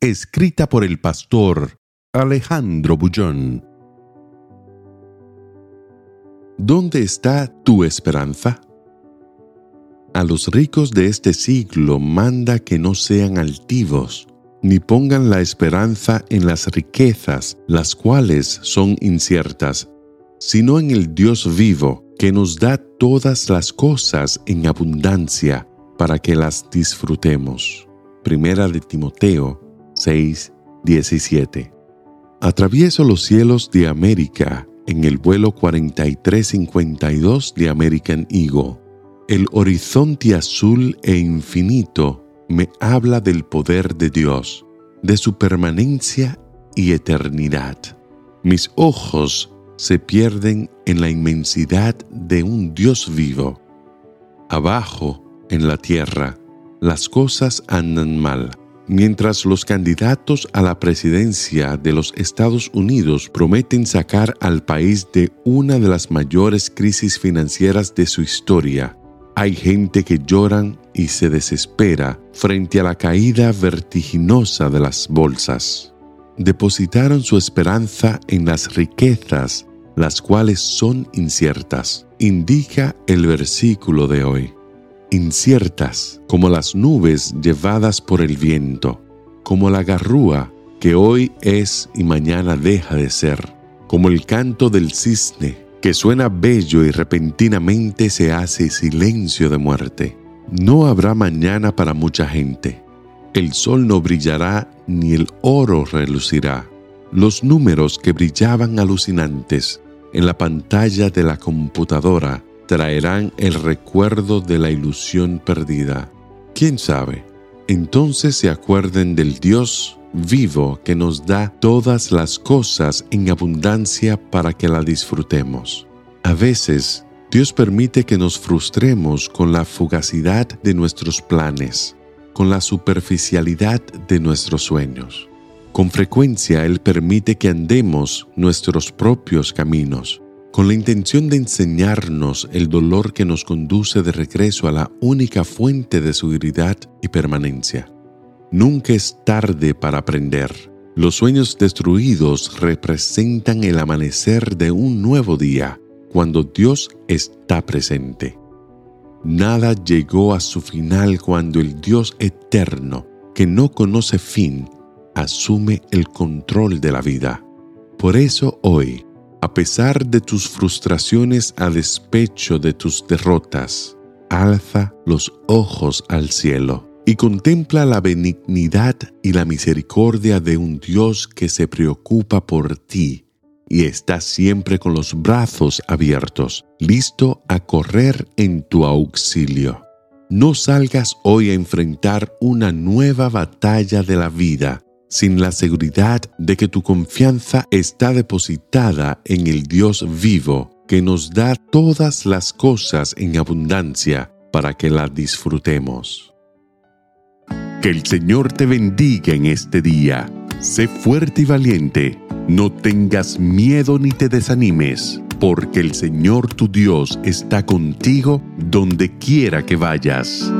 Escrita por el pastor Alejandro Bullón. ¿Dónde está tu esperanza? A los ricos de este siglo manda que no sean altivos, ni pongan la esperanza en las riquezas, las cuales son inciertas, sino en el Dios vivo, que nos da todas las cosas en abundancia para que las disfrutemos. Primera de Timoteo 6, 17. Atravieso los cielos de América en el vuelo 4352 de American Eagle. El horizonte azul e infinito me habla del poder de Dios, de su permanencia y eternidad. Mis ojos se pierden en la inmensidad de un Dios vivo. Abajo, en la tierra, las cosas andan mal Mientras los candidatos a la presidencia de los Estados Unidos prometen sacar al país de una de las mayores crisis financieras de su historia, hay gente que lloran y se desespera frente a la caída vertiginosa de las bolsas. Depositaron su esperanza en las riquezas, las cuales son inciertas, indica el versículo de hoy inciertas como las nubes llevadas por el viento, como la garrúa que hoy es y mañana deja de ser, como el canto del cisne que suena bello y repentinamente se hace silencio de muerte. No habrá mañana para mucha gente. El sol no brillará ni el oro relucirá. Los números que brillaban alucinantes en la pantalla de la computadora traerán el recuerdo de la ilusión perdida. ¿Quién sabe? Entonces se acuerden del Dios vivo que nos da todas las cosas en abundancia para que la disfrutemos. A veces, Dios permite que nos frustremos con la fugacidad de nuestros planes, con la superficialidad de nuestros sueños. Con frecuencia Él permite que andemos nuestros propios caminos, con la intención de enseñarnos el dolor que nos conduce de regreso a la única fuente de seguridad y permanencia. Nunca es tarde para aprender. Los sueños destruidos representan el amanecer de un nuevo día, cuando Dios está presente. Nada llegó a su final cuando el Dios eterno, que no conoce fin, asume el control de la vida. Por eso hoy, a pesar de tus frustraciones a despecho de tus derrotas, alza los ojos al cielo y contempla la benignidad y la misericordia de un Dios que se preocupa por ti y está siempre con los brazos abiertos, listo a correr en tu auxilio. No salgas hoy a enfrentar una nueva batalla de la vida sin la seguridad de que tu confianza está depositada en el Dios vivo que nos da todas las cosas en abundancia para que la disfrutemos. Que el Señor te bendiga en este día. Sé fuerte y valiente. No tengas miedo ni te desanimes, porque el Señor tu Dios está contigo donde quiera que vayas.